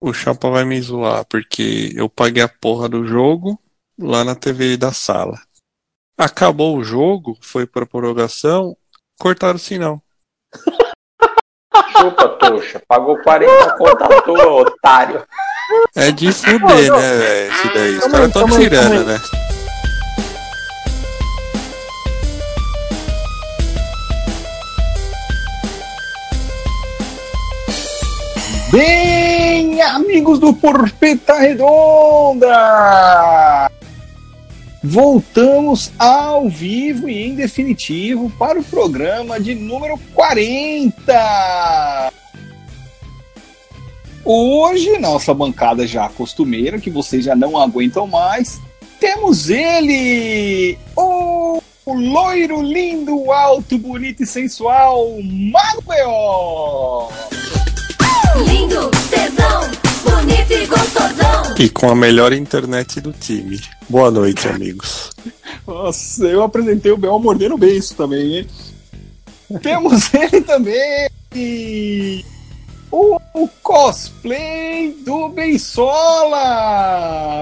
o Chapa vai me zoar, porque eu paguei a porra do jogo lá na TV da sala. Acabou o jogo, foi pra prorrogação, cortaram o sinal. Chupa, Toxa. Pagou 40 conto à toa, otário. É de fuder, né, velho? Esse daí. Os caras tão tirando, né? Bem, amigos do Porpeta Redonda! Voltamos ao vivo e em definitivo para o programa de número 40. Hoje, nossa bancada já costumeira, que vocês já não aguentam mais, temos ele, o loiro, lindo, alto, bonito e sensual, Manuel! Lindo, tesão, bonito e gostosão. E com a melhor internet do time. Boa noite, amigos. Nossa, eu apresentei o Bel mordendo o beiço também, hein? Temos ele também! O, o cosplay do Beisola!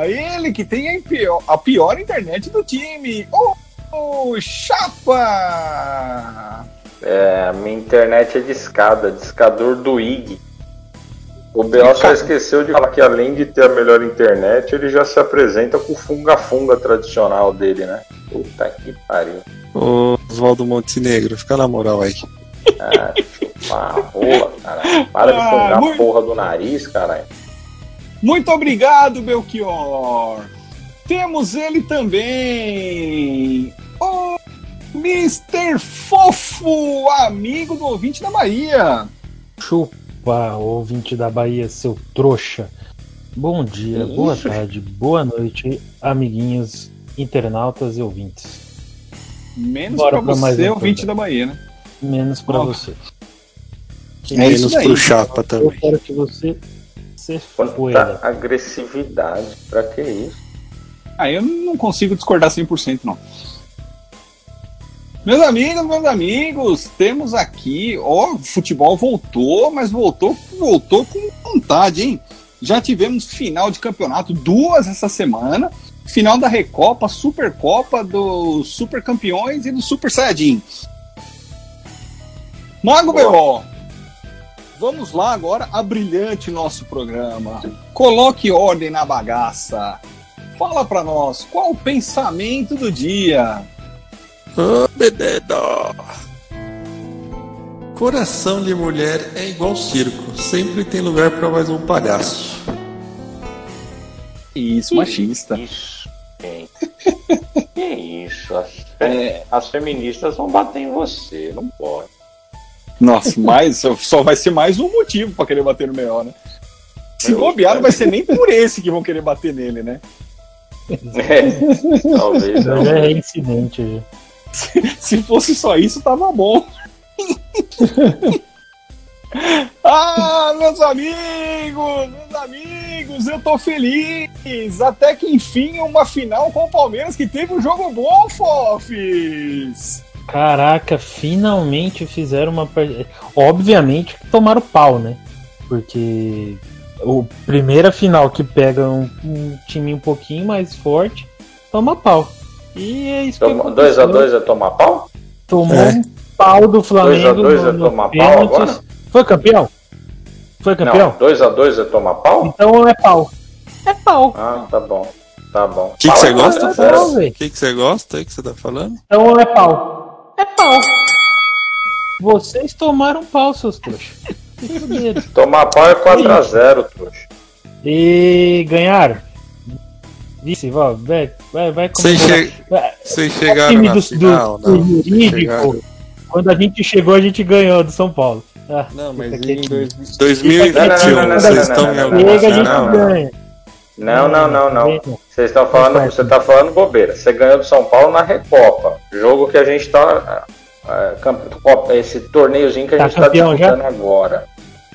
Ele que tem a pior, a pior internet do time! O, o Chapa! É, minha internet é de escada, discador do IG. O BO só esqueceu de falar que além de ter a melhor internet, ele já se apresenta com o funga-funga tradicional dele, né? Puta que pariu. Ô, Oswaldo Montenegro, fica na moral aí. Ah, chupar a rola, caralho. Para de Ah, fungar a muito- porra do nariz, caralho. Muito obrigado, Belchior! Temos ele também! O Mr. Fofo, amigo do ouvinte da Bahia! Chupa, ouvinte da Bahia, seu trouxa. Bom dia, boa Isso. tarde, boa noite, amiguinhos, internautas e ouvintes. Menos Bora pra pra você, ouvinte da Bahia, né? Menos pra Ó. você. E É isso menos daí. pro Chapa Eu também. quero que você se foda. agressividade. Pra que isso? Ah, eu não consigo discordar 100%, não. Meus amigos, meus amigos, temos aqui, ó, o futebol voltou, mas voltou, voltou com vontade, hein? Já tivemos final de campeonato, duas essa semana, final da Recopa, Supercopa, dos Super Campeões e do Super Saiyajin. Mago B.O., vamos lá agora a brilhante nosso programa. Coloque ordem na bagaça. Fala pra nós, qual o pensamento do dia? Ô, menino! Coração de mulher é igual circo, sempre tem lugar pra mais um palhaço. Isso, machista. Isso, gente. que isso? As, É. as feministas vão bater em você, não pode. Nossa, mas só vai ser mais um motivo pra querer bater no melhor, né? Se bobear, não vai ser nem por esse que vão querer bater nele, né? É, talvez Já não. é reincidente já. Se fosse só isso, tava bom. ah, meus amigos, meus amigos, eu tô feliz. Até que enfim, uma final com o Palmeiras que teve um jogo bom, Fofes. Caraca, finalmente fizeram uma. par- Obviamente que tomaram pau, né? Porque o primeira final que pega um, um time um pouquinho mais forte, toma pau. E é isso que 2x2 aconteceu. é tomar pau? Tomou É. um pau do Flamengo. 2 a 2 no- é no tomar pau agora? Foi campeão? Foi campeão? Não, 2x2 é tomar pau? Então é pau. É pau. Ah, tá bom. Tá bom. O que que você gosta, é pau, O que você gosta aí que você tá falando? Então é pau. É pau. Vocês tomaram pau, seus trouxas. Tomar pau é 4x0, trouxa. E ganharam. Vice, vai, vai, vai, comemorar. che- Vai, vocês o chegaram time na do, final? do, não, do jurídico, chegaram. quando a gente chegou, a gente ganhou do São Paulo. Ah, Não, mas em quietinho. dois- 2021, Não, não, não, não, vocês não, estão não, em não, alguma Chega, a gente final? ganha. Não, não, não, não. Vocês estão falando, você tá falando bobeira. Você ganhou do São Paulo na Recopa. Jogo que a gente tá. é, esse torneiozinho que a Tá gente tá campeão já? disputando agora.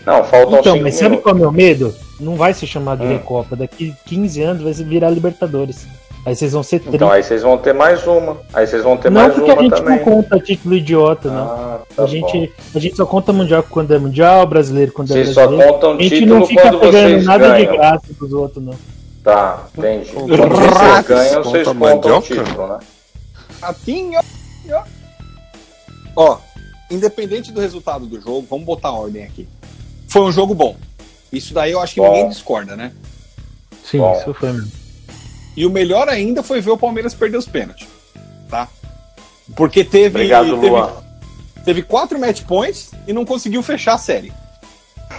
Não, faltam Então, 5 mas sabe minutos. qual é o meu medo? Não vai ser chamado de Hum. Recopa. Daqui 15 anos vai se virar Libertadores. Aí vocês vão ser 30. Então aí vocês vão ter mais uma. Aí vocês vão ter não mais porque uma a gente também. não conta título idiota, não. Ah, tá a, bom. gente, a gente só conta mundial quando é mundial, brasileiro quando Vocês é só brasileiro. contam a gente título não fica quando pegando vocês nada de ganham. graça dos outros, não. Tá, entendi. Quando vocês ganham, vocês Conta contam o título, né? Ratinho. Ó, independente do resultado do jogo, vamos botar a ordem aqui. Foi um jogo bom. Isso daí eu acho que Bom. ninguém discorda, né? Sim, Bom. isso foi mesmo. E o melhor ainda foi ver o Palmeiras perder os pênaltis. Tá? Porque teve. Obrigado, teve, Luan. teve quatro match points e não conseguiu fechar a série.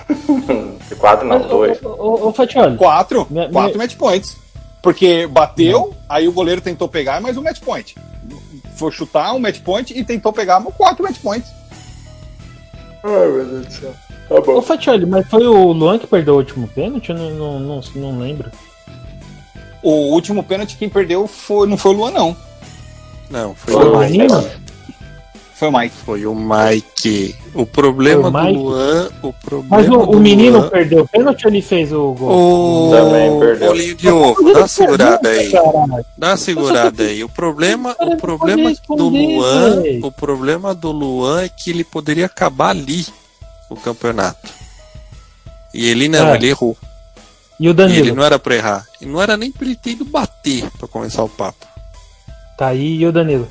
Quatro não, Mas, dois. Ô, ô, ô, Fatioli, Quatro, Me- quatro match points. Porque bateu, aí o goleiro tentou pegar mais um match point. Foi chutar um match point e tentou pegar mais quatro match points. Ai, meu Deus do céu. Tá bom. ô Fatioli, mas foi o Luan que perdeu o último pênalti? Eu não, não, não, não lembro. O último pênalti quem perdeu foi, não foi o Luan, não. Não, foi Foi o o Mike. Foi o Mike. Foi o Mike. O problema Foi o do Mike? Luan. O problema Mas o, do o menino Luan- perdeu o pênalti ou ele fez o gol? O... Também perdeu. Bolinho de ovo, dá uma segurada aí. Caralho. Dá uma segurada aí. O problema, o problema do Luan, o problema do Luan é que ele poderia acabar ali o campeonato. E ele não, É. ele errou. E o E Danilo? ele não era pra errar. E não era nem pra ele ter ido bater pra começar o papo. Tá aí e o Danilo?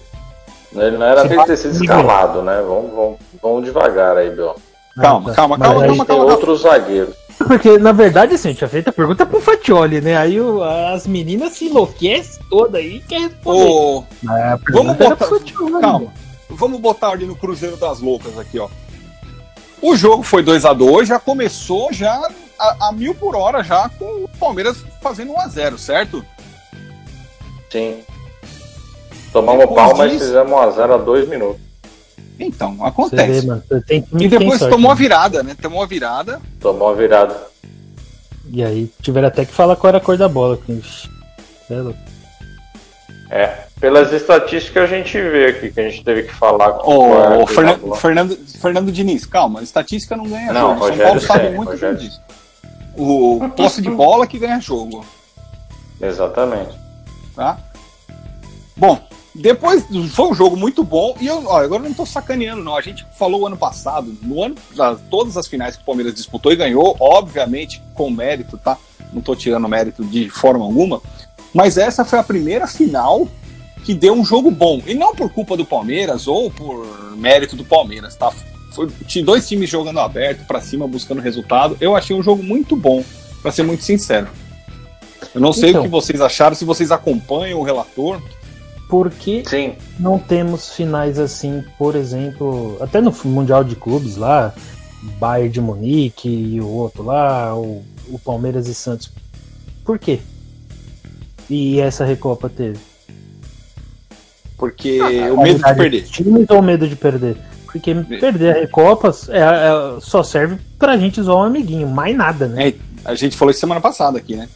Ele não era pra ele ter sido escalado, né? Vamos, vamos, vamos devagar aí. Calma, Ah, tá. calma, calma, aí- calma, Tem calma. outros zagueiros. Porque, na verdade, assim, tinha feito a pergunta pro Fatioli, né? Aí o- as meninas se enlouquecem toda aí e quer responder. Ô, a vamos botar. pro Fatioli. Calma. Vamos botar ordem no Cruzeiro das Loucas aqui, ó. O jogo foi 2 a 2 já começou já a, a mil por hora já com o Palmeiras fazendo 1 a 0 certo? Sim. Tomamos Depois pau, mas disso- fizemos 1x0 a dois minutos. Então, vê, acontece. você Tem E depois sorte, tomou a né? virada, né? Tomou a virada. Tomou uma virada. E aí tiveram até que falar qual era a cor da bola. cê é louco. É. Pelas estatísticas a gente vê aqui que a gente teve que falar com Ô, o Fernando, Fernando, Fernando Diniz, calma, estatística não ganha Não, jogo. São Rogério Paulo sabe muito Rogério. disso. O posse de bola que ganha jogo, Exatamente. tá? Bom, depois foi um jogo muito bom e eu, ó, agora não tô sacaneando não. A gente falou ano passado, no ano, as- todas as finais que o Palmeiras disputou e ganhou, obviamente com mérito, tá? Não tô tirando mérito de forma alguma, mas essa foi a primeira final que deu um jogo bom. E não por culpa do Palmeiras ou por mérito do Palmeiras, tá? Foi tinha dois times jogando aberto pra cima, buscando resultado. Eu achei um jogo muito bom, pra ser muito sincero. Eu não sei Então. o que vocês acharam, se vocês acompanham o relator. Por que Sim. não temos finais assim, por exemplo, até no Mundial de Clubes lá, Bayern de Munique e o outro lá, o, o Palmeiras e Santos. Por quê? E essa Recopa teve? Porque Ah, o medo de perder. Times ou medo de perder? Porque perder a Recopa é, é- só serve pra gente zoar um amiguinho, mais nada, né? É, a gente falou isso semana passada aqui, né?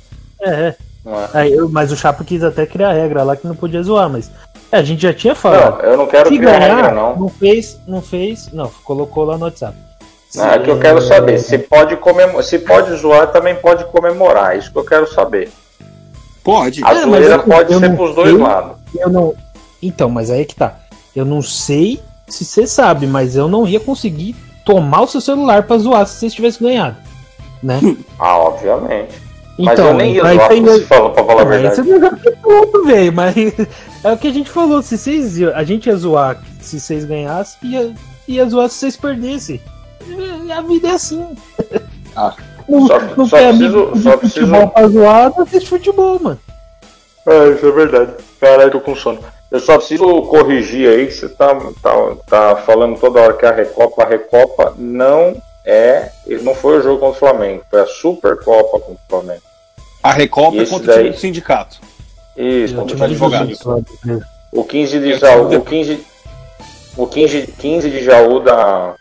É, é. É. Aí eu- mas o Chapo quis até criar regra lá que não podia zoar, mas a gente já tinha falado. não eu não quero Se criar ganhar, regra, não. não fez, não fez, não, colocou lá no WhatsApp. Não, é que eu quero saber. Se pode, comemo- se pode zoar, também pode comemorar. É Isso que eu quero saber. Pode. A É, mas eu- pode eu ser não pros dois sei. lados. Eu não. Então, mas aí é que tá. Eu não sei se você sabe, mas eu não ia conseguir tomar o seu celular pra zoar se vocês tivessem ganhado. Né? Ah, obviamente. Então, Mas eu nem ia zoar, tem- se fala, pra falar a verdade. você não ponto, velho. Mas é o que a gente falou. Se vocês. A gente ia zoar se vocês ganhassem, ia, ia zoar se vocês perdessem. E A vida é assim. Ah. Não, Só- não só tem preciso- amigo de só futebol preciso- pra zoar, não assiste futebol, mano. É, isso é verdade. Caralho, tô com sono. Eu só preciso corrigir aí que você tá, tá, tá falando toda hora que a Recopa, a Recopa não é. Não foi o jogo contra o Flamengo, foi a Supercopa contra o Flamengo. A Recopa é contra o time daí- do sindicato. Isso, Eu contra o advogado. sindicato. O 15 de Jaú, o 15, o 15, 15 de Jaú da,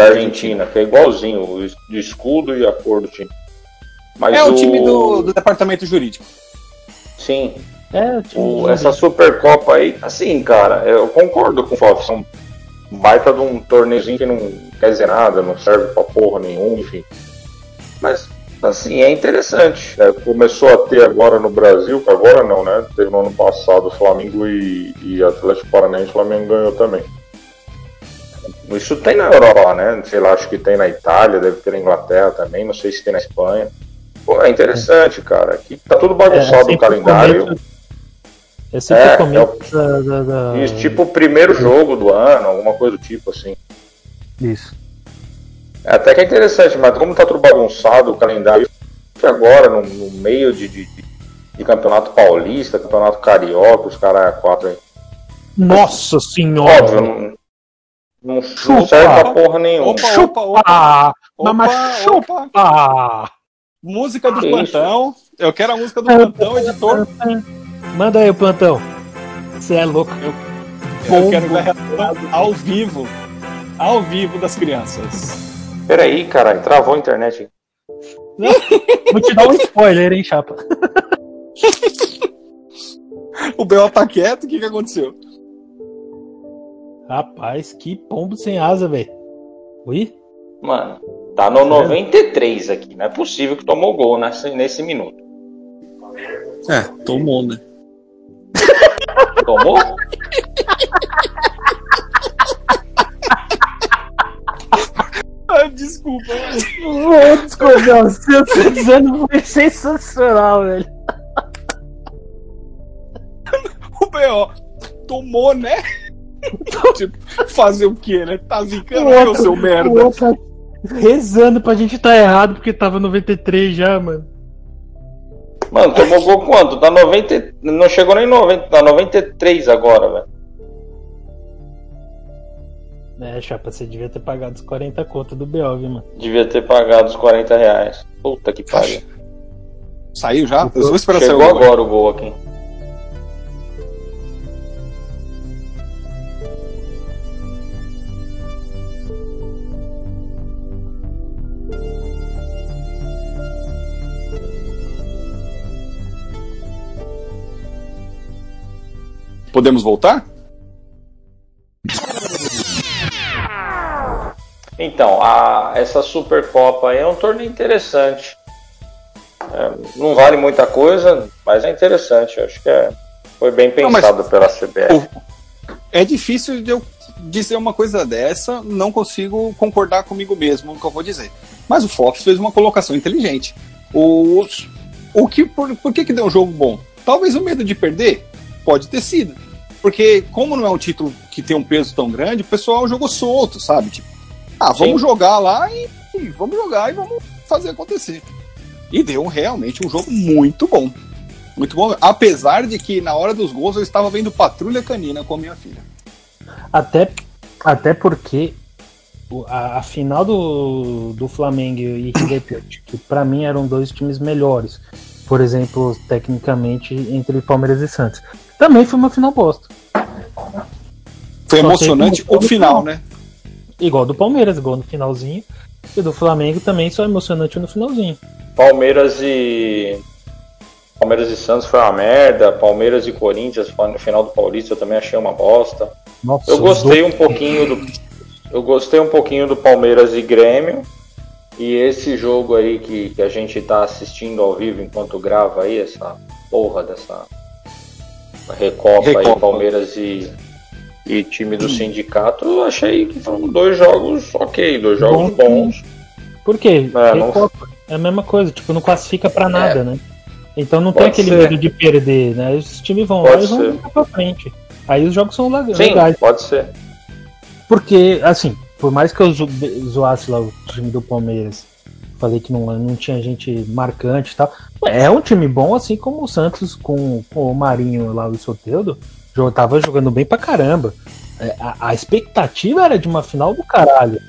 da Argentina, que é igualzinho, o escudo e a cor do time. Mas É o time do, do departamento jurídico. Sim, É, o O- essa Supercopa aí, assim, cara, eu concordo com o Fábio. São baita de um torneiozinho que não quer dizer nada, não serve pra porra nenhuma, enfim. Mas Assim, é interessante. É, começou a ter agora no Brasil, agora não, né? Teve no ano passado Flamengo e, e Atlético Paranaense, o Flamengo ganhou também. Isso tem na Europa, né? Sei lá, acho que tem na Itália, deve ter na Inglaterra também, não sei se tem na Espanha. Pô, é interessante, cara. Aqui tá tudo bagunçado É, o calendário. começo- É sempre É, o da, da- da- Isso, tipo o primeiro jogo do ano, alguma coisa do tipo assim. Isso. É, Até que é interessante, mas como tá tudo bagunçado o calendário, agora, no, no meio de, de, de- de campeonato paulista, campeonato carioca, os caras quatro aí. Nossa senhora! Óbvio, não, não, não Chupa. serve pra porra nenhuma. Opa, opa, opa. Ah, Opa, mas opa. Música do Que plantão. Eu quero a música do plantão, editor. Manda aí o plantão. Você é louco. Eu quero ver a ao vivo. Ao vivo das crianças. Peraí, caralho, travou a internet. Vou te dar um spoiler, hein, chapa. O B.O. tá quieto, o que, que aconteceu? Rapaz, que pombo sem asa, velho. Ui? Mano, tá no 93 aqui. Não é possível que tomou gol nesse, nesse minuto. É, tomou, né? Tomou? Ah, desculpa. Desculpa, o seu dizendo foi sensacional, velho. O B.O. tomou, né? tipo, fazer o quê, né? Tá zicando ô seu merda. o outro tá rezando pra gente tá errado porque tava 93 já, mano. Mano, tomou gol quanto? Tá 90. Não chegou nem 90, tá 93 agora, velho. É, chapa, você devia ter pagado os 40 conto do viu, mano? Devia ter pagado os 40 reais. Puta que pariu. Saiu já? Eu vou esperar sair Chegou o gol. agora o gol aqui. Podemos voltar? Então, a, essa Supercopa aí é um torneio interessante. É, não vale muita coisa, mas é interessante. Eu acho que é, foi bem Não, pensado pela CBF. É difícil de eu dizer uma coisa dessa, não consigo concordar comigo mesmo no que eu vou dizer. Mas o Fox fez uma colocação inteligente. Os, o que, por, por que, que deu um jogo bom? Talvez o medo de perder? Pode ter sido. Porque, como não é um título que tem um peso tão grande, o pessoal jogou solto, sabe? Tipo, ah, vamos Sim. jogar lá e, e vamos jogar e vamos fazer acontecer. E deu realmente um jogo muito bom. Muito bom. Apesar de que na hora dos gols eu estava vendo Patrulha Canina com a minha filha. Até, até porque a, a final do, do Flamengo e River que pra mim eram dois times melhores, por exemplo, tecnicamente, entre Palmeiras e Santos, também foi uma final bosta. Foi Só emocionante o final, né? Igual do Palmeiras, igual no finalzinho. E do Flamengo também só emocionante no finalzinho. Palmeiras e. Palmeiras e Santos foi uma merda. Palmeiras e Corinthians no final do Paulista eu também achei uma bosta. Nossa, Eu os gostei dois- um pouquinho do. Eu gostei um pouquinho do Palmeiras e Grêmio. E esse jogo aí que, que a gente tá assistindo ao vivo enquanto grava aí, essa porra dessa Recopa, aí, Recopa. Palmeiras e, e time do sindicato, eu achei que foram dois jogos ok, dois jogos Bom. bons. Por quê? É, não- Recopa é a mesma coisa, tipo, não classifica pra nada, né? Então não tem Pode aquele ser. medo de perder, né? Os times vão lá Pode e vão pra frente. Aí os jogos são leg- Sim, legais. pode ser. Porque, assim, por mais que eu zo- zoasse lá o time do Palmeiras, falei que não, não tinha gente marcante e tal, é um time bom, assim como o Santos com, com o Marinho lá, o Soteudo, tava jogando bem pra caramba. É, A, a expectativa era de uma final do caralho.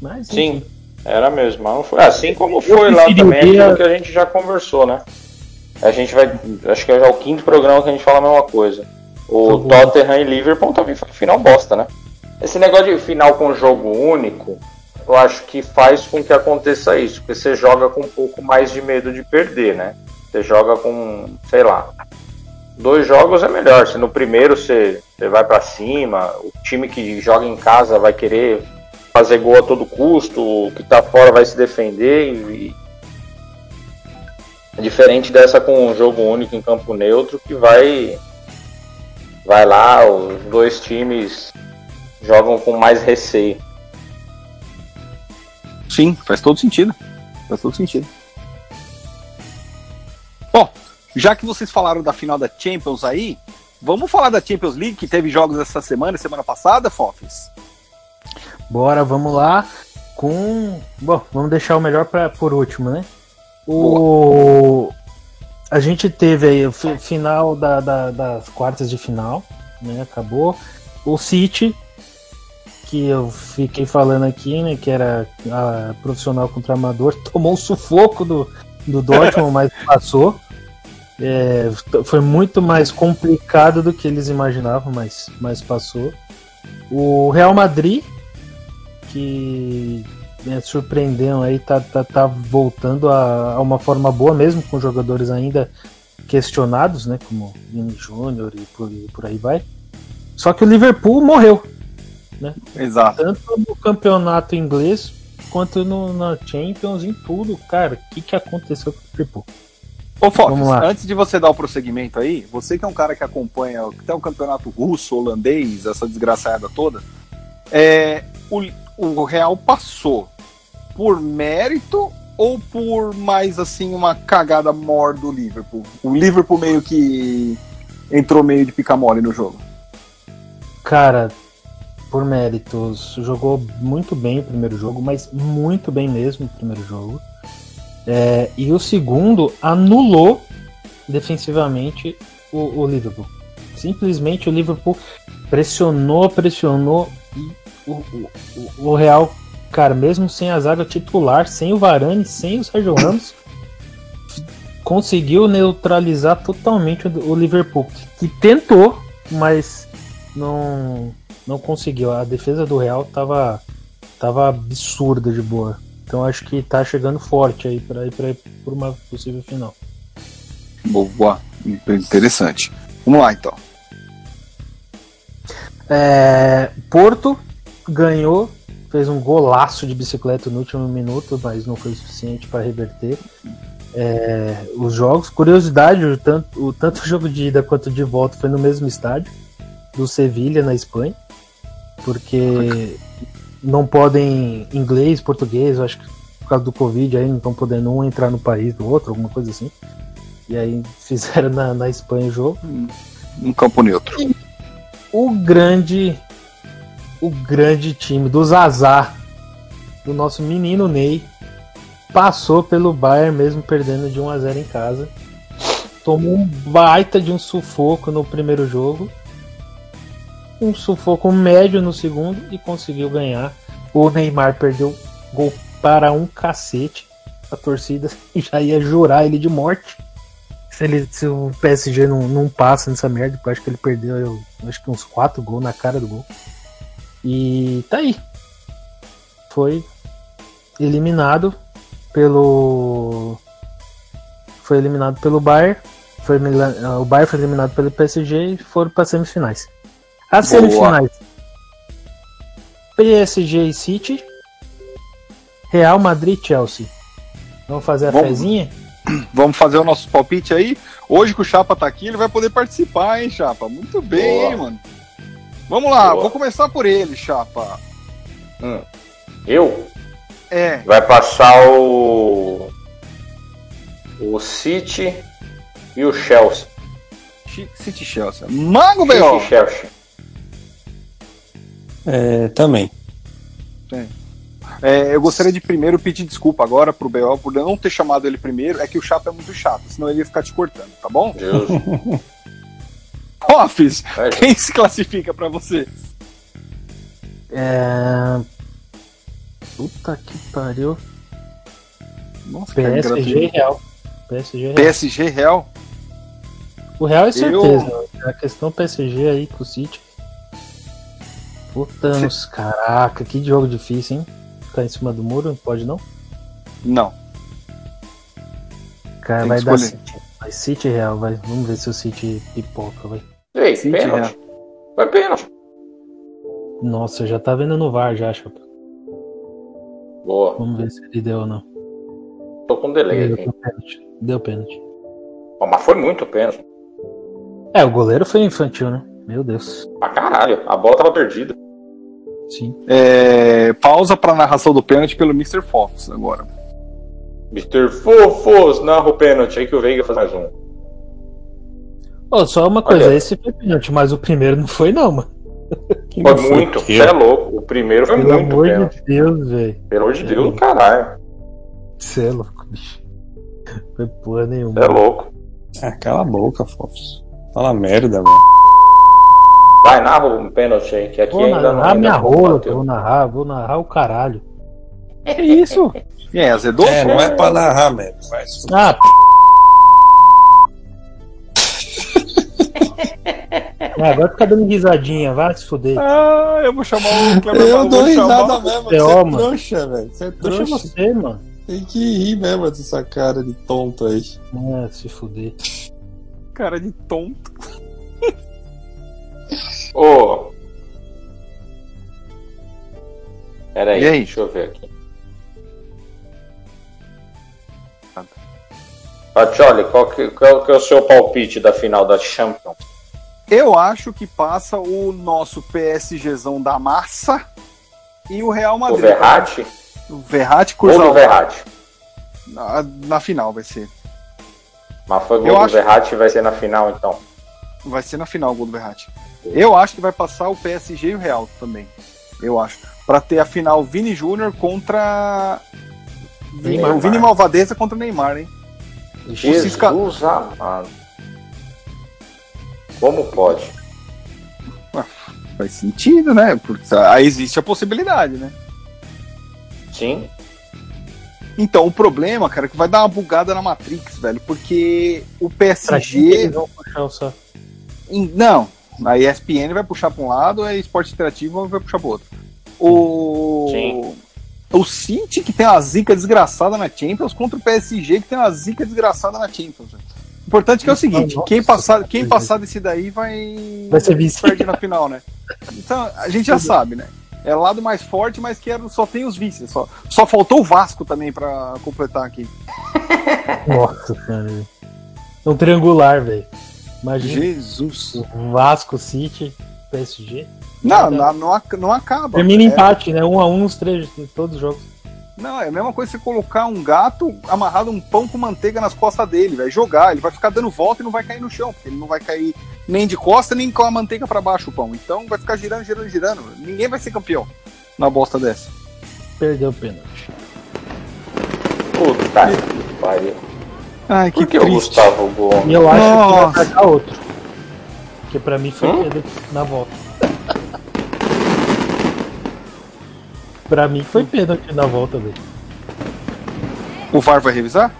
Mas, Sim, enfim. era mesmo. mas não foi. Assim como foi lá também aquilo que a gente já conversou, né? A gente vai. Acho que é já o quinto programa que a gente fala a mesma coisa. O Tá. Tottenham e Liverpool também foi final bosta, né? Esse negócio de final com jogo único, eu acho que faz com que aconteça isso, porque você joga com um pouco mais de medo de perder, né? Você joga com, sei lá, dois jogos é melhor. Se no primeiro você, você vai pra cima, o time que joga em casa vai querer fazer gol a todo custo, o que tá fora vai se defender e. É diferente dessa com um jogo único em campo neutro que vai. Vai lá, os dois times jogam com mais receio. Sim, faz todo sentido. Faz todo sentido. Bom, já que vocês falaram da final da Champions aí, vamos falar da Champions League, que teve jogos essa semana semana passada, Fofes? Bora, vamos lá com. Bom, vamos deixar o melhor pra, por último, né? O. A gente teve aí o fi- final da, da- das quartas de final, né? Acabou. O City, que eu fiquei falando aqui, né? Que era a profissional contra amador, tomou um sufoco do, do Dortmund, mas passou. É, foi muito mais complicado do que eles imaginavam, mas, mas passou. O Real Madrid, que né, surpreendeu aí, tá, tá, tá voltando a, a uma forma boa mesmo, com jogadores ainda questionados, né? Como Vini Júnior e por, por aí vai. Só que o Liverpool morreu, Exato. tanto no campeonato inglês quanto no, na Champions, em tudo. Cara, o que, que aconteceu com o Liverpool? Ô, lá. antes de você dar o prosseguimento aí, você que é um cara que acompanha até o campeonato russo, holandês, essa desgraçada toda, é, o, o Real passou por mérito ou por mais assim uma cagada mor do Liverpool? O Liverpool meio que entrou meio de pica-mole no jogo. Cara, por méritos, jogou muito bem o primeiro jogo, mas muito bem mesmo o primeiro jogo. É, e o segundo anulou defensivamente o, o Liverpool. Simplesmente o Liverpool pressionou, pressionou e o, o, o- Real, cara, mesmo sem a zaga titular, sem o Varane, sem o Sérgio Ramos, conseguiu neutralizar totalmente o, o Liverpool, que, que tentou, mas não, não conseguiu. A defesa do Real tava, tava absurda de boa. Então acho que tá chegando forte aí para ir para por uma possível final. Boa, interessante. Vamos lá então. É, Porto ganhou, fez um golaço de bicicleta no último minuto, mas não foi suficiente para reverter é, os jogos. Curiosidade, o tanto, o tanto o jogo de ida quanto de volta foi no mesmo estádio do Sevilha na Espanha, porque não podem inglês, português, eu acho que por causa do Covid aí não estão podendo um entrar no país do outro, alguma coisa assim. E aí fizeram na, na Espanha o jogo Um campo neutro. o grande o grande time do Zazá do nosso menino Ney passou pelo Bayern mesmo perdendo de 1 a 0 em casa tomou um baita de um sufoco no primeiro jogo um sufoco médio no segundo e conseguiu ganhar o Neymar perdeu gol para um cacete a torcida já ia jurar ele de morte se, ele, se o PSG não, não passa nessa merda, porque eu acho que ele perdeu eu, acho que uns 4 gols na cara do gol. E tá aí. Foi eliminado pelo. Foi eliminado pelo Bayern. Foi, o Bayern foi eliminado pelo PSG e foram para semifinais. As Boa. semifinais. PSG e City. Real Madrid e Chelsea. Vamos fazer a Vamos. fezinha? Vamos fazer o nosso palpite aí. Hoje que o Chapa tá aqui, ele vai poder participar, hein, Chapa? Muito bem, Boa. hein, mano. Vamos lá, Boa. vou começar por ele, Chapa. Hum. Eu? É, Vai passar o. O City e o Chelsea. City Chelsea. Mago City B.O. e Chelsea. É, também. É, eu gostaria de primeiro pedir desculpa agora pro B.O. por não ter chamado ele primeiro. É que o Chapa é muito chato, senão ele ia ficar te cortando, tá bom? Justo. Office, É, quem se classifica pra você? É... Puta que pariu. Nossa, cara, PSG. Real. PSG Real. PSG Real. O Real é Eu- certeza. A questão PSG aí com o City. Puta, Cê- nos- caraca, que jogo difícil, hein? Ficar em cima do muro, pode não? Não. Cara, Tem vai dar. City. Vai City Real, vai. Vamos ver se o City pipoca, vai. Ei, City pênalti. Vai pênalti. Nossa, já tá vendo no VAR já, chapa. Boa. Vamos ver se ele deu ou não. Tô com delay Deu aqui. pênalti. Deu pênalti. Mas foi muito pênalti. É, o goleiro foi infantil, né? Meu Deus. Pra caralho. A bola tava perdida. Sim. É, pausa pra narração do pênalti pelo Mr. Fox agora. Mr. Fofos narra o pênalti. Aí que o Veiga faz mais um. Ô, só uma coisa, Olha. esse foi pênalti, mas o primeiro não foi não, mano. Foi muito. Você é louco. O primeiro foi Pelo muito amor pênalti. de Deus, velho. Pelo amor de Deus, caralho. Você é louco, bicho. Foi porra nenhuma. Você é louco. Ah, cala a boca, Fofos. Fala merda, velho. Vai, narra um pênalti aí, que aqui Vou ainda não. narrar ainda minha rola, vou narrar, vou narrar o caralho. Que isso? Aí, azedou? É, não é pra narrar mesmo. Vai se fuder. Ah, p... Ah, agora fica dando risadinha, vai se fuder. Ah, eu vou chamar o Cleber Eu dou vou risada mesmo. Você é mano. trouxa, velho. Você é Deixa trouxa. você, mano. Tem que rir mesmo dessa cara de tonto aí. Ah, se fuder. Cara de tonto. Ô. Pera aí, E aí? deixa eu ver aqui. Patioli, qual que, qual que é o seu palpite da final da Champions? Eu acho que passa o nosso PSGzão da massa e o Real O Madrid. Verratti O Verratti ou do Verratti? na, na final vai ser. Mas foi Eu gol do acho- Verratti vai ser na final, então. Vai ser na final o gol do Verratti. Eu acho que vai passar o PSG e o Real também. Eu acho. Pra ter a final Vini Júnior contra. Neymar. o Vini Malvadeza contra o Neymar, hein? Jesus Cisca- amado. Como pode? Faz sentido, né? Porque aí existe a possibilidade, né? Sim? Então, o problema, cara, é que vai dar uma bugada na Matrix, velho, porque o Pra PSG. eles vão puxar o saco? em- Não, a ESPN vai puxar pra um lado, a Esporte Interativo vai puxar pro outro. O. Sim. O City, que tem uma zica desgraçada na Champions, contra o PSG, que tem uma zica desgraçada na Champions. O importante é que é o seguinte: Nossa, quem passar, quem passar desse daí vai. Vai ser vice. Perde na final, né? Então, a gente já sabe, né? É o lado mais forte, mas que era- só tem os vices. Só, só faltou o Vasco também pra completar aqui. Nossa, cara. É um triangular, velho. Imagina. Jesus. Vasco, City, PSG. Não, não, não, não acaba. Termina É- empate, né? Um a um nos três, em todos os jogos. Não, é a mesma coisa você colocar um gato amarrado um pão com manteiga nas costas dele, vai jogar, ele vai ficar dando volta e não vai cair no chão, porque ele não vai cair nem de costa nem com a manteiga pra baixo o pão. Então vai ficar girando, girando, girando. Ninguém vai ser campeão na bosta dessa. Perdeu o pênalti. Puta que pariu. Ai, que Por que o triste. Gustavo Gomes? E eu acho que Nossa. vai marcar outro. Porque pra mim foi Hum? pênalti na volta. pra mim foi pênalti na volta dele. O VAR vai revisar?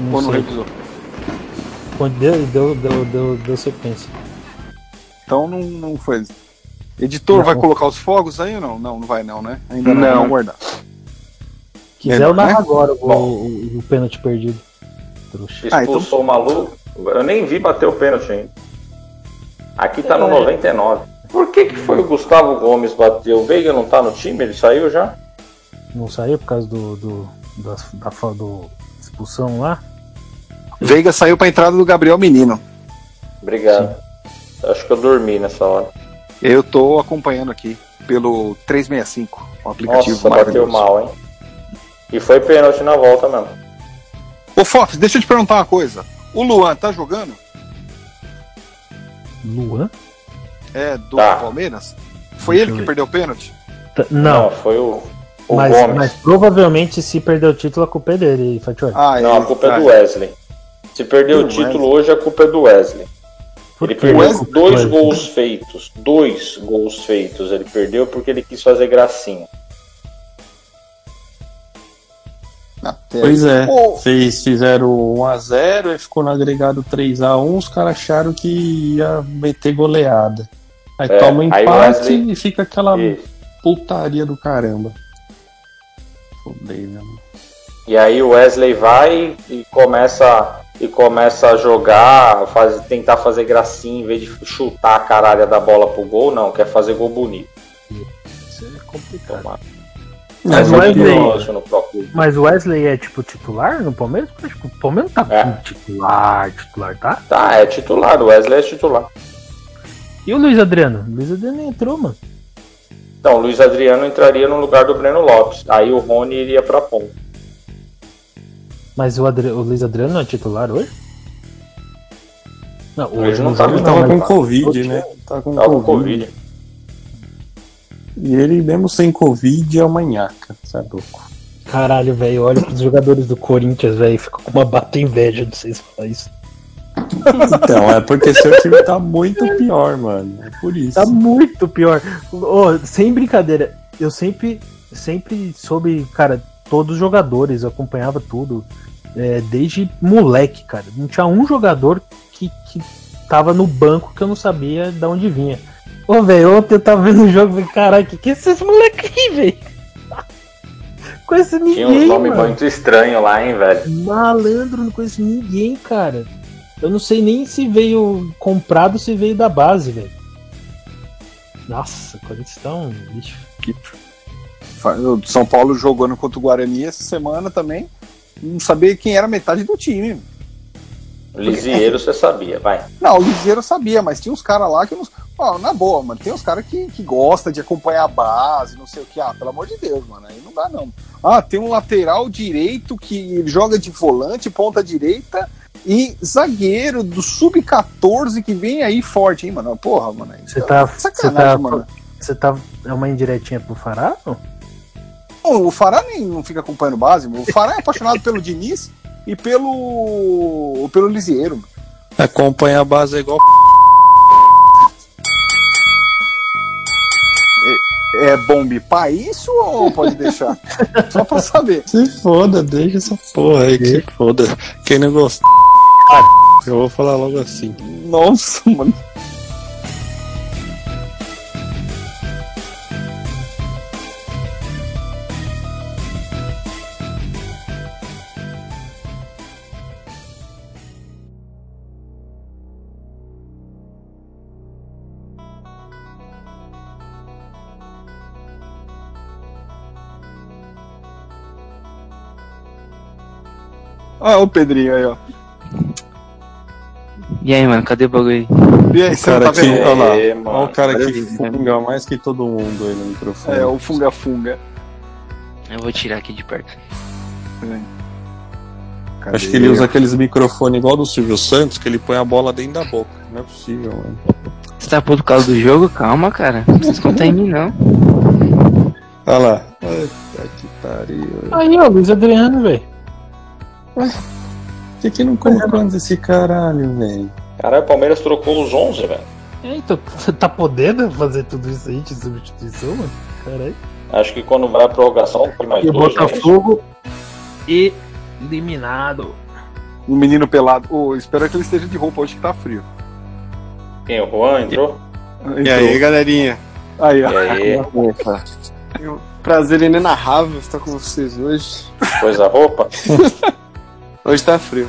Não Ou não sei. revisou? Quando Deu, deu, deu, deu, deu sequência. Então não, não foi. Editor Não. vai colocar os fogos aí ou não? Não, não vai não, né? Ainda não, Não. vamos guardar. Quiser Melhor, eu narro né? agora o, o, o pênalti perdido. Trouxa. Ah, então- Expulsou o maluco. Eu nem vi bater o pênalti ainda. Aqui tá no É. 99. Por que, que foi o Gustavo Gomes bater? O Veiga não tá no time? Ele saiu já? Não saiu por causa do, do, da, da, do expulsão lá? Veiga saiu pra entrada do Gabriel Menino. Obrigado. Acho que eu dormi nessa hora. Eu tô acompanhando aqui pelo 365, o aplicativo Nossa, bateu mal, hein? E foi pênalti na volta mesmo. Ô Fox, deixa eu te perguntar uma coisa. O Luan tá jogando? Luan? É, do Tá. Palmeiras? Foi Deixa ele que ver. perdeu o pênalti? Tá- Não, foi o, o mas, Gomes. mas provavelmente se perder o título a culpa é dele, Fatioli. Ah, Não, a culpa é do Wesley. Se perder o título hoje, a culpa é do Wesley. Por Ele perdeu Wesley- dois gols feitos. Dois gols feitos. Ele perdeu porque ele quis fazer gracinha. Não, tem- Pois é. Ô, Fez, fizeram 1x0 e ficou no agregado 3x1. Os caras acharam que ia meter goleada. Aí É, toma um empate Wesley- e fica aquela E, putaria do caramba. Fudei, né? mano? e aí o Wesley vai e começa e começa a jogar, faz, tentar fazer gracinha em vez de chutar a caralha da bola pro gol, não, quer fazer gol bonito. Isso é complicado. Toma. Mas o Wesley, mas o Wesley é tipo titular no Palmeiras? Porque, tipo, o Palmeiras não tá É. com titular, titular, tá? Tá, é titular, o Wesley é titular. E o Luiz Adriano? O Luiz Adriano entrou, mano. Então, o Luiz Adriano entraria no lugar do Breno Lopes. Aí o Rony iria pra ponta. Mas o, Adri- o Luiz Adriano não é titular hoje? Não, Hoje hoje não tá, jogo Ele não, tava mas- com Covid, né? Tava com Tava com COVID. E ele, mesmo sem Covid, é uma nhaca. Você é. Caralho, velho, olha pros jogadores do Corinthians, velho, fica com uma bata inveja de vocês falar isso. Então, é porque seu time tá muito pior, mano. É por isso. Tá muito pior. Ô, sem brincadeira, eu sempre, sempre soube, cara, todos os jogadores, eu acompanhava tudo. é, desde moleque, cara. Não tinha um jogador que, que tava no banco que eu não sabia de onde vinha. Ô, velho, ontem eu tava vendo o jogo e falei, caralho, que que é esses moleque aí, velho? Conheço Tinha um ninguém, nome mano. muito estranho lá, hein, velho. Malandro, não conheço ninguém, cara. Eu não sei nem se veio comprado ou se veio da base, velho. Nossa, o Corinthians tá um lixo. Fa- O São Paulo jogando contra o Guarani essa semana também. Não sabia quem era metade do time. Lisieiro você sabia, vai. Não, o Liseiro sabia, mas tinha uns caras lá que não. Ó, na boa, mano. Tem uns caras que, que gostam de acompanhar a base, não sei o que. Ah, pelo amor de Deus, mano. Aí não dá, não. Ah, tem um lateral direito que joga de volante, ponta direita. E zagueiro do sub-14 que vem aí forte, hein, mano? Porra, mano. aí Você tá- Sacanagem, você tá- mano. Você tá. É uma indiretinha pro Fará? não? O Fará nem não fica acompanhando base. O Fará é apaixonado pelo Diniz e pelo. pelo Lisieiro. Acompanha a base é igual. É bom bipar isso ou pode deixar? Só pra saber. Se foda, deixa essa porra aí, que se foda. Quem não gostar. Eu vou falar logo assim. Nossa, mano. Olha o Pedrinho aí, ó. E aí, mano, cadê o bagulho aí? E aí, O você cara tá que. vendo? Olha lá. É, Olha o cara que funga mais que todo mundo aí no microfone. É, o Funga Funga. Eu vou tirar aqui de perto. Acho que ele usa aqueles microfones igual do Silvio Santos, que ele põe a bola dentro da boca. Não é possível, mano. Você tá por causa do jogo? Calma, cara. Não precisa contar em mim, não. Olha lá. Puta que pariu. Aí, ó, Luiz Adriano, velho. Por que, que não colocou antes esse caralho, velho? Caralho, o Palmeiras trocou os 11, velho. É, então, você tá podendo fazer tudo isso aí de substituição, mano? Caralho. Acho que quando vai a prorrogação, tem mais E o dois. né? Botafogo eliminado. O menino pelado. Ô, espero que ele esteja de roupa hoje que tá frio. Quem? O Juan entrou? E aí, galerinha? Aí, E ó. aí, Prazer inenarrável estar com vocês hoje. coisa roupa? Hoje tá frio.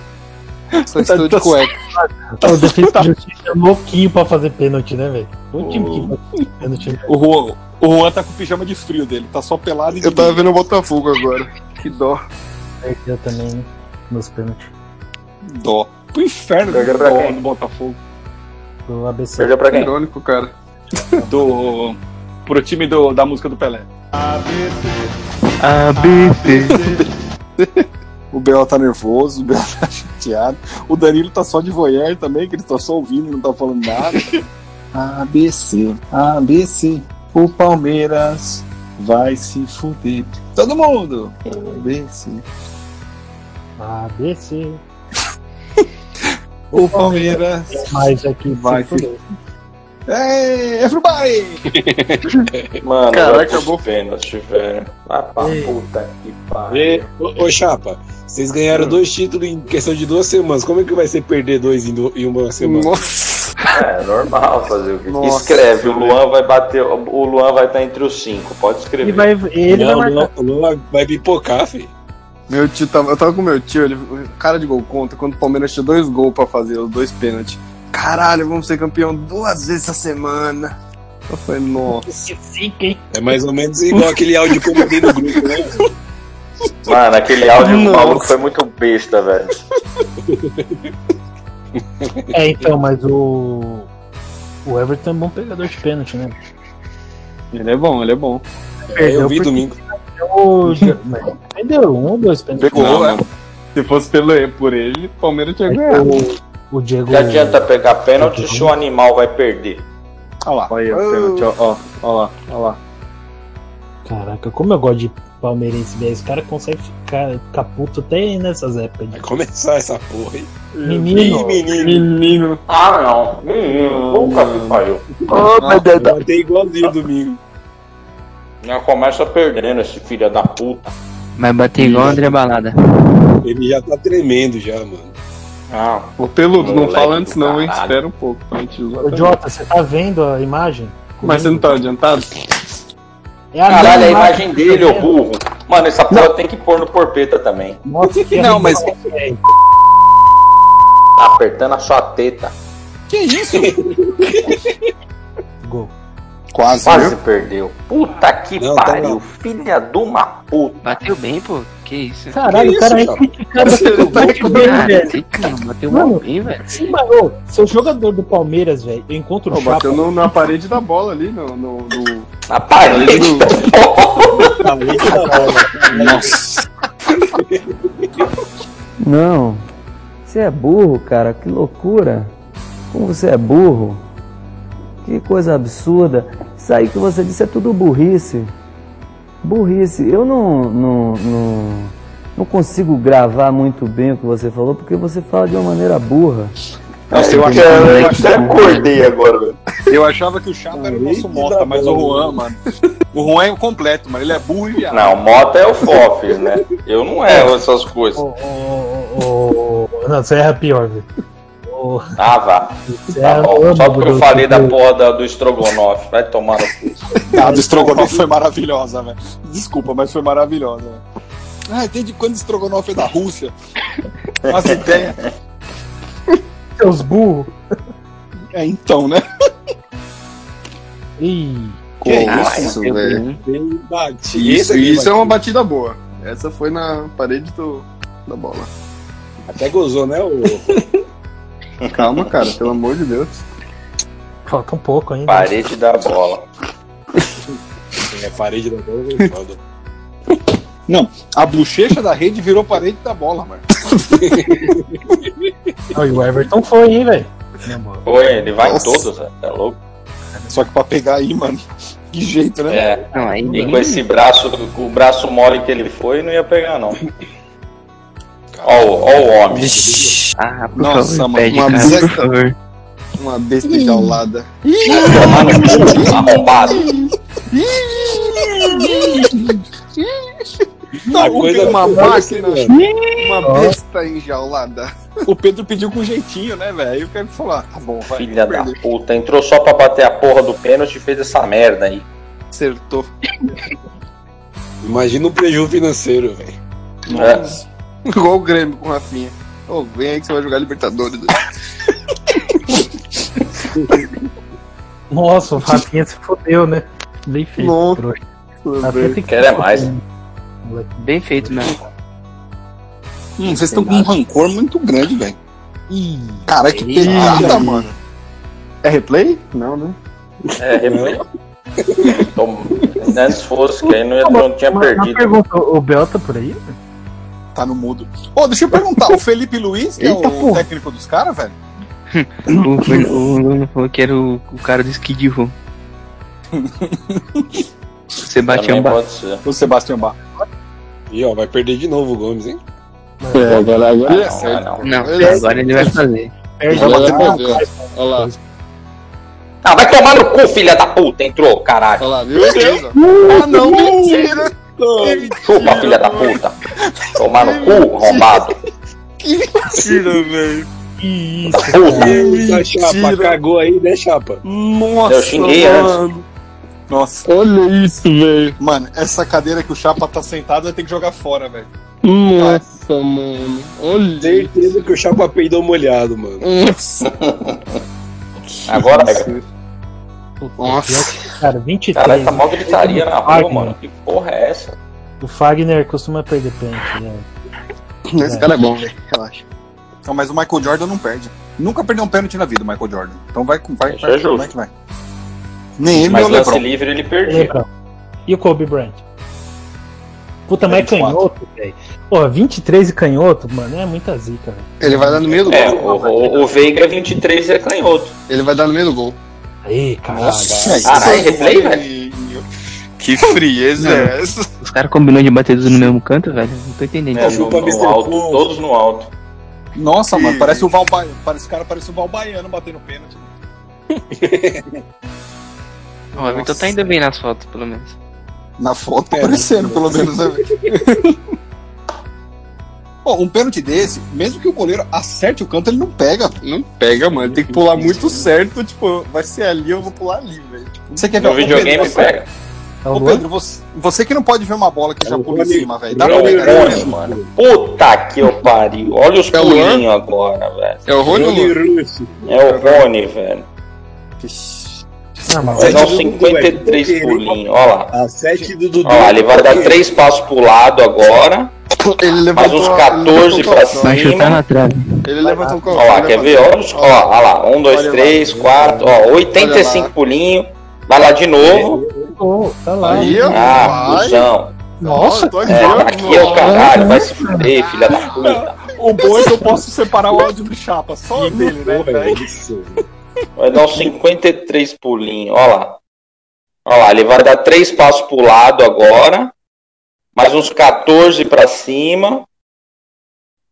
Só Tá- estou tá- de cueca. O defesa de justiça é louquinho pra fazer pênalti, né, velho? O time que pênalti. O Juan, o Juan tá com o pijama de frio dele. Tá só pelado e Eu tava vendo o Botafogo agora. Que dó. Perdeu também né, nos pênaltis. Dó. Pro inferno Perdeu pra dó quem? do Botafogo. Do ABC. Perdeu pra quem? Irônico, cara. Do. Pro time do, da música do Pelé. O Bel tá nervoso, o Bel tá chateado. O Danilo tá só de voyeur também, que ele tá só ouvindo, não tá falando nada. ABC, ABC, o Palmeiras vai se fuder. Todo mundo! ABC. ABC. O Palmeiras Mais aqui Vai, se fuder. Hey, everybody! Mano, Caraca, acabou. pênaltis, velho. Vai pra Ei. puta que pariu. ô, ô, Chapa, vocês ganharam dois títulos em questão de duas semanas. Como é que vai ser perder dois em, du- em uma semana? Nossa! É, normal fazer o quê? Nossa. Escreve, o Luan vai bater. O Luan vai estar entre os cinco. Pode escrever. Ele vai, ele não, vai marcar. não vai- vai pipocar, filho. Meu tio tava. Eu tava com meu tio, ele. Cara de gol conta, quando o Palmeiras tinha dois gols pra fazer, os dois pênaltis. Caralho, vamos ser campeão duas vezes essa semana. Eu falei, nossa. Que zica, hein? É mais ou menos igual aquele áudio que eu mandei no grupo, né? Mano, aquele áudio do Nossa. maluco foi muito besta, velho. É, então, mas o. O Everton é um bom pegador de pênalti, né? Ele é bom, ele é bom. É, eu vi domingo. Perdeu um ou dois pênaltis. Pegou, é. mano. Se fosse pelo, por ele, o Palmeiras tinha ganhado. O, Diego. Que adianta pegar pênalti se o animal vai perder. Olha lá. Olha aí, o pênalti, ó, ó, ó lá, ó lá. Caraca, como eu gosto de palmeirense, velho. Os caras conseguem ficar, ficar puto até nessas épocas. Vai começar essa porra, hein? Menino. Ih, menino. Menino. Ah, não. Menino, nunca que pariu. Batei igualzinho domingo. Já começa perdendo esse filho da puta. Vai bater igual André Balada. Ele já tá tremendo já, mano. Ah, Ô, Peludo, não fala antes não, hein? Espera um pouco pra gente usar. Ô, também. Jota, você tá vendo a imagem? Mas você não tá adiantado? É a caralho, a mesma imagem dele, ô tá burro. Mano, essa porra tem que pôr no porpeta também. Nossa, que Não, mas-. Tá apertando a sua teta. Que isso? Gol. Quase, Quase perdeu. Puta que Não, tá pariu. não. Filha de uma puta. Bateu bem, pô. Que isso? Caralho, Que o cara é isso, criticado Você pelo tá muito com bem, velho. cara, bateu Mano. bem, velho. Sim, mas, ô, seu jogador do Palmeiras, velho, eu encontro o Pô, Chapa. bateu no- na parede da bola ali, no. no, no... Na parede porra. Tá muito da bola. Nossa. Não. Você é burro, cara. Que loucura. Como você é burro. Que coisa absurda. Isso aí que você disse é tudo burrice. Burrice. Eu não, não, não, não consigo gravar muito bem o que você falou, porque você fala de uma maneira burra. Nossa, eu achava, eu, até acordei agora, velho. eu achava que o Chapa era o nosso Mota, mas o Juan, mano. O Juan é o completo, mano. Ele é burro e viado. Não, Mota é o Fofes, né? Eu não erro essas coisas. Ô, ô, ô, Não, você erra pior, velho. Ah, vá. Tá bom. Só porque eu falei da porra da- do Strogonoff. Vai tomar no cu. A do Strogonoff foi maravilhosa, velho. Desculpa, mas foi maravilhosa, velho. Ah, desde quando Strogonoff é da Rússia? As ideias. Seus burros. É, então, né? Ih, Que isso, velho. Isso, isso é vai- uma batida boa. Essa foi na parede do, da bola. Até gozou, né? O... Calma, cara, pelo amor de Deus. falta um pouco ainda. Parede da bola. É parede da bola. é foda. Não, a bochecha da rede virou parede da bola, mano. E o Everton foi, hein, velho. Foi, ele vai Nossa. em todos. É louco. Só que pra pegar aí, mano. Que jeito, né? É. Não, aí E com esse braço, com o braço mole que ele foi, não ia pegar, não. Ó, o- ó o homem. Ah, por Nossa, favor, mano, pede, uma cara, besta. por favor. Uma besta cu, arrombado. A coisa uma vai ser, máquina, uma besta enjaulada. O Pedro pediu com jeitinho, né, velho? Aí o cara falou: ah, tá bom, vai. Filha da perder. puta. Entrou só pra bater a porra do pênalti e fez essa merda aí. Acertou. Imagina o prejuízo financeiro, velho. É. Igual o Grêmio com o Rafinha. Ô, vem aí que você vai jogar Libertadores. Nossa, o Rafinha se fodeu, né? Bem feito. Nossa. Rafinha Quer é mais. Bem feito mesmo. Hum, vocês estão com um rancor muito grande, velho. Cara, que pegada, mano. É replay? Não, né? É, replay. Tom- Antes fosse, que aí não, ia, não tinha perdido. pergunta, o Bel tá por aí? Tá no mudo. Ô, deixa eu perguntar, o Felipe Luiz, que é Eita, o porra. técnico dos caras, velho? O, foi- o Bruno falou que era o, o cara do Skid Row. Sebastião ser. O Sebastião Bach. E ó, vai perder de novo o Gomes, hein? É, agora, agora ele é não, não. Não, Ele é agora ele vai fazer. Perde Vai lá, pra ver. Olha lá, Ah, vai tomar no cu, filha da puta. Entrou, caralho. olha lá, viu? Ah, não, mentira! Chupa, filha da puta. Tomar no cu, arrombado. Que mentira, velho. Que isso, Puta. A chapa cagou aí, né, chapa? Nossa, Eu xinguei mano. Nossa. Olha isso, velho. Mano, essa cadeira que o Chapa tá sentado vai ter que jogar fora, velho. Nossa, mano. Olha. Certeza que o chapa peidou molhado, mano. Nossa. Agora pega. Nossa. Cara, 23. Caralho, tá mó gritaria na rua, Fagner. mano. Que porra é essa? O Fagner costuma perder pênalti. Né? Esse cara é bom, velho. Relaxa. Não, mas o Michael Jordan não perde. Nunca perdeu um pênalti na vida, o Michael Jordan. Então vai, vai, vai, é vai que vai. Nem ele, nem Mas o lance LeBron. livre ele perdia. E o Kobe Bryant? Puta, mas é 24. canhoto, velho. Porra, 23 e canhoto, mano, é muita zica, velho. Ele vai dar no meio do É, gol. o, o, o Veiga 23 é canhoto. Ele vai dar no meio do gol. Aí, caralho. Caralho, replay, velho. Que frieza é essa? Os caras combinam de bater tudo no mesmo canto, velho. Não tô entendendo. É, no, no alto, todos no alto. Nossa, mano, parece o Val Baiano. Parece o cara parece o Val Baiano batendo pênalti. Ó, o Everton tá indo bem nas fotos, pelo menos. Na foto tá É, aparecendo, pelo menos, né? Pô, um pênalti desse, mesmo que o goleiro acerte o canto, ele não pega. Não pega, mano. Tem que pular muito certo. Tipo, vai ser ali, eu vou pular ali, velho. Você quer ver No Ô, videogame Pedro, você- pega. Ô, Pedro, você, você que não pode ver uma bola que já pula em cima, velho. Dá pra o pegar Rony, mano. Puta que eu pariu. Olha os É o pulinhos agora, velho. É o Rony o. É o Rony, velho. Não, mas Vai dar uns do 53 Dudu, pulinhos. Olha lá. A 7 do Dudu. Olha lá, ele vai dar três passos pro lado agora. Ele Mais levantou. uns ele 14 levantou pra calção. Vai chutar cima. na trave. Ele levantou o calção. Olha lá, quer ver? Olha, os, ó, olha lá. Um, dois, Olha lá. três, quatro. Ó, 85 Olha lá. pulinhos. Vai lá de novo. Pô, tá lá. Aí, ó. Ah, cuzão. Nossa, tô aqui, É, aqui é o caralho. Vai se fuder, filha da puta. O bom é que eu posso separar o áudio do chapa, só dele, né? Porra, é isso. Vai dar uns 53 pulinhos. Olha lá. Olha lá, ele vai dar três passos pro lado agora. Mais uns 14 pra cima.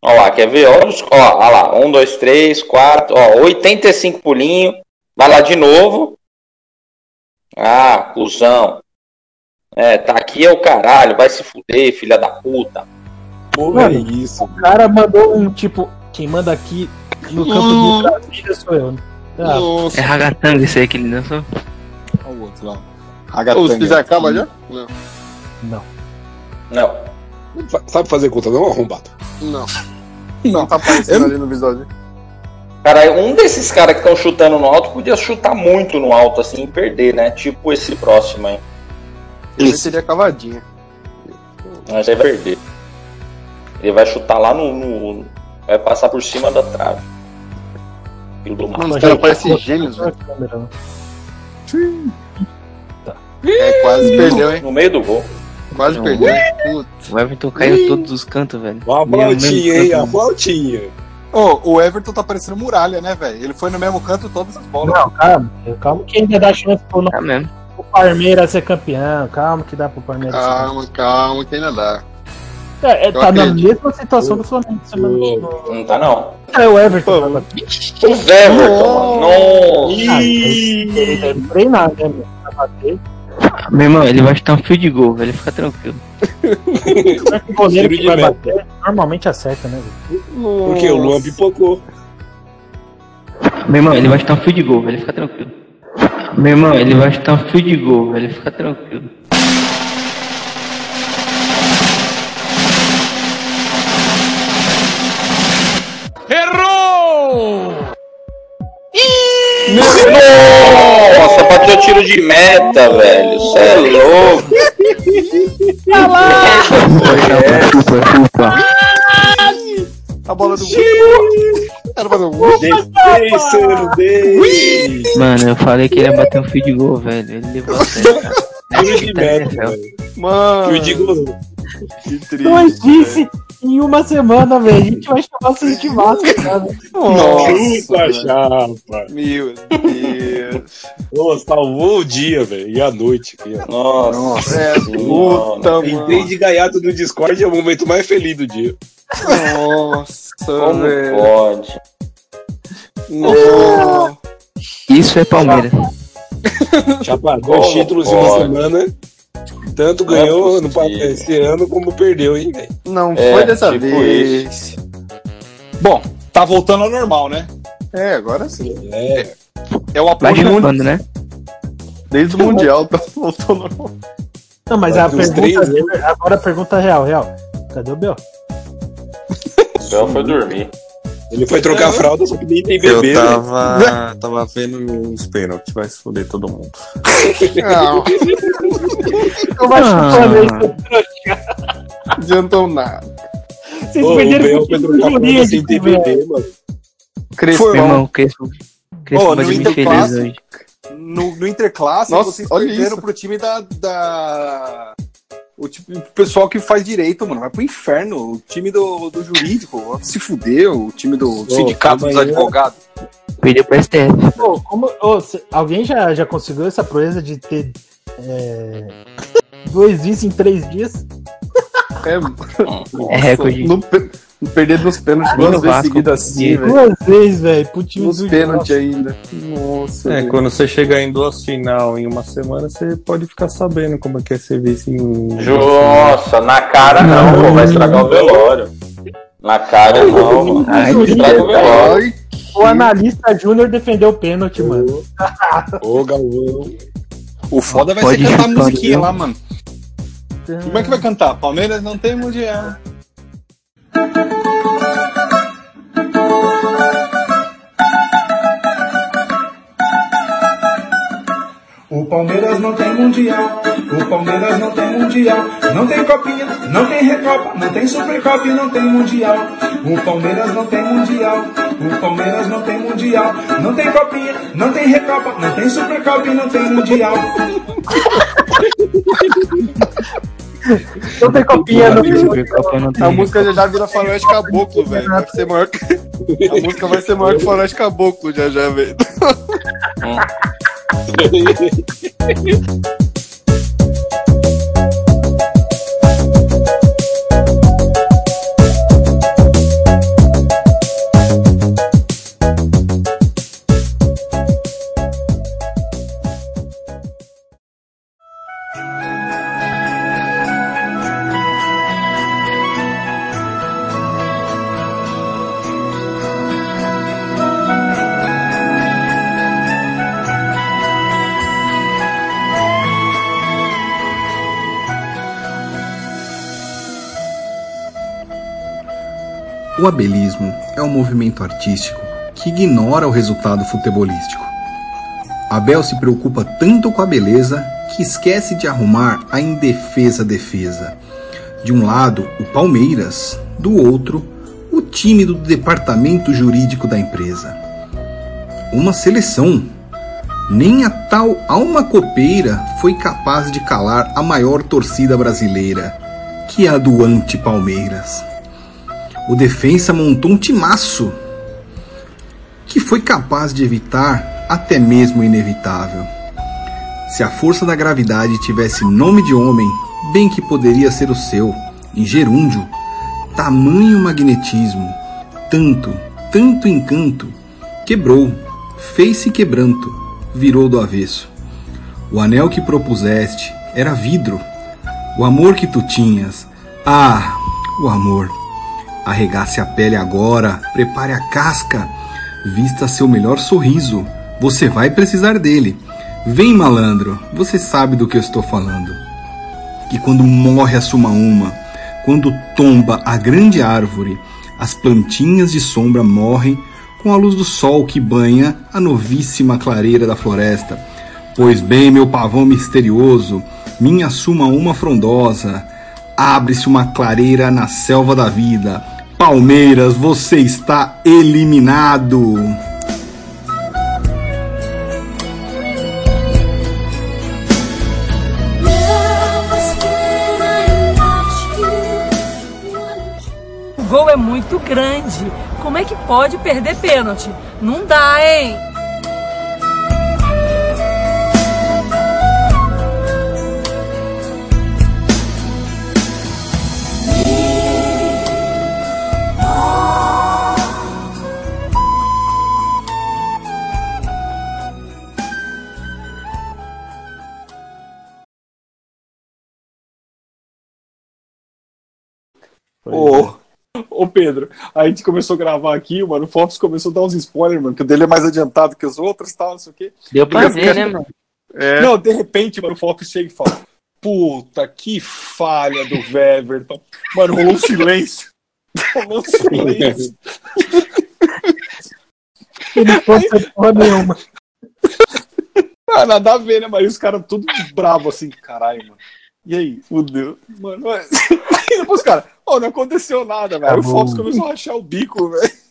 Olha lá, quer ver? Olha, os, ó, olha lá. Um, dois, três, quatro. Ó, 85 pulinhos. Vai lá de novo. Ah, cuzão. É, tá aqui é o caralho. Vai se fuder, filha da puta. Porra, é isso. O cara mandou um tipo, quem manda aqui no campo de Brasília sou eu. né? Ah, Nossa. É ragatanga esse aí que ele dançou. Olha o outro lá. Ô, Ragatanga. Você já acaba já? Não. não. Não. Sabe fazer conta não, arrombado? Não. Não tá aparecendo ali no visual dele. Cara, um desses caras que estão chutando no alto podia chutar muito no alto assim e perder, né? Tipo esse próximo aí. Ele seria cavadinha. Mas aí vai perder. Ele vai chutar lá no, no- Vai passar por cima da trave. Filho do Mano, mal. os caras parecem gênios, velho. né? É, quase perdeu, hein? No meio do gol. Quase Não. perdeu? Putz. O Everton caiu todos os cantos, velho. Uma mesmo hein? canto. A flautinha. Ô, o Everton tá parecendo muralha, né, velho? Ele foi no mesmo canto todas as bolas. Não, calma. Calma que ainda dá chance pro, Tá mesmo. pro Palmeiras ser campeão. Calma que dá pro Palmeiras ser campeão. Calma, calma, que ainda dá. É, é, Eu tá na acredito. mesma situação do Flamengo semana passada. Não tá não. É o Everton. Pô, mano. O Everton, mano. Nossa. Ah, ele ele deve treinar, né, meu? Pra bater. Meu irmão, ele vai chutar um fio de gol, velho. Fica tranquilo. O goleiro Tiro que de vai meta. bater normalmente acerta, né, velho? Porque o Luan pipocou. Meu irmão, ele vai chutar um fio de gol, velho. Fica tranquilo. Meu irmão, ele vai chutar um fio de gol, velho. Fica tranquilo. Nossa, bateu tiro de meta, velho. Você é louco. Chupa, chupa. A bola do Era fazer um. Mano, eu falei que ele ia bater um fio de gol, velho. Ele levou a sério. Tiro de meta, velho. Mano, Tiro de gol. que triste. Nós disse em uma semana, velho. A gente vai chamar você de massa, cara. Chupa, velho. chapa. Meu Deus. Pô, salvou o dia, velho. E a noite aqui, ó. Nossa. É, puta, Entrei mano. de gaiato no Discord é o momento mais feliz do dia. Nossa, Como velho. pode? Nossa. Isso é Palmeiras. Chapa, dois Como títulos em uma semana. Tanto Não é ganhou no, possível. esse ano como perdeu, hein, velho. Não É, foi dessa tipo vez. Bom, tá voltando ao normal, né? É, agora sim. É. É o Vai apoio. chupando, né? Desde o Mundial tá voltando. Não, mas a pergunta, três agora a pergunta real, real. Cadê o Bel? O Bel foi dormir. Ele foi trocar a fralda, só que nem tem Eu bebê. né? tava, tava vendo os pênaltis, vai se fuder todo mundo. Não, Eu acho Ah. não adiantou nada. Vocês Ô, o perderam Bel o foi time trocar a fralda sem ter bebê, mano. Crespo, Meu irmão, Crespo. Crespo vai dormir feliz Interclasse- hoje. No, no Interclasse, Nossa, vocês olha perderam isso. pro time da. da... O, tipo, o pessoal que faz direito, mano. Vai pro inferno. O time do, do jurídico. Se fudeu. O time do sindicato calma dos advogados. Perdeu pro STF. Pô, como- ô, cê- alguém já, já conseguiu essa proeza de ter é, dois vices em três dias? É, É recorde. no perder nos pênaltis duas no vezes Vasco, seguidas assim, velho. Duas vezes, velho, pênaltis ainda. Nossa. É, quando você chegar em duas final em uma semana, você pode ficar sabendo como é que é ser vice em. Nossa, na cara não, pô, vai estragar o velório. Na cara não, mano. Estraga o velório. O analista Júnior defendeu o pênalti, mano. Ô, Galvão. o foda vai Pode ser cantar a musiquinha lá, mano. Como é que vai cantar? Palmeiras não tem mundial. Palmeiras não tem mundial, o Palmeiras não tem mundial, não tem copinha, não tem recopa, não tem supercopa e não tem mundial. O Palmeiras não tem mundial, o Palmeiras não tem mundial, não tem copinha, não tem recopa, não tem supercopa e não tem mundial. Não tem copinha, não tem Supercopa não tem A música já já vira faroeste caboclo, velho. Vai ser maior que... A música vai ser maior que faroeste caboclo já já, velho. 嘿嘿嘿嘿嘿嘿 O abelismo é um movimento artístico que ignora o resultado futebolístico. Abel se preocupa tanto com a beleza que esquece de arrumar a indefesa defesa. De um lado, o Palmeiras, do outro, o time do departamento jurídico da empresa. Uma seleção. Nem a tal alma copeira foi capaz de calar a maior torcida brasileira, que é a do anti-Palmeiras o defensa montou um timaço que foi capaz de evitar até mesmo o inevitável. Se a força da gravidade tivesse nome de homem, bem que poderia ser o seu, em gerúndio, tamanho magnetismo, tanto, tanto encanto, quebrou, fez-se quebranto, virou do avesso. O anel que propuseste era vidro, o amor que tu tinhas, ah, o amor. Arregace a pele agora, prepare a casca, vista seu melhor sorriso. Você vai precisar dele. Vem, malandro, você sabe do que eu estou falando. Que quando morre a suma uma, quando tomba a grande árvore, as plantinhas de sombra morrem com a luz do sol que banha a novíssima clareira da floresta. Pois bem, meu pavão misterioso, minha suma uma frondosa, abre-se uma clareira na selva da vida. Palmeiras, você está eliminado. O gol é muito grande. Como é que pode perder pênalti? Não dá, hein? Ô, ô Pedro, a gente começou a gravar aqui, mano. O Fox começou a dar uns spoilers, mano, que o dele é mais adiantado que os outros e tal, não sei o quê. Deu pra E ver, fiquei- né, mano? É. Não, de repente, mano, o Fox chega e fala: Puta, que falha do Weverton. Mano, rolou um silêncio. Rolou um silêncio. E não aconteceu porra nenhuma. Ah, nada a ver, né? Mas os caras tudo bravo assim, caralho, mano. E aí? Fudeu. Mano, mas... aí depois, cara, ó, não aconteceu nada, velho. Aí o. Fox começou a rachar o bico, velho.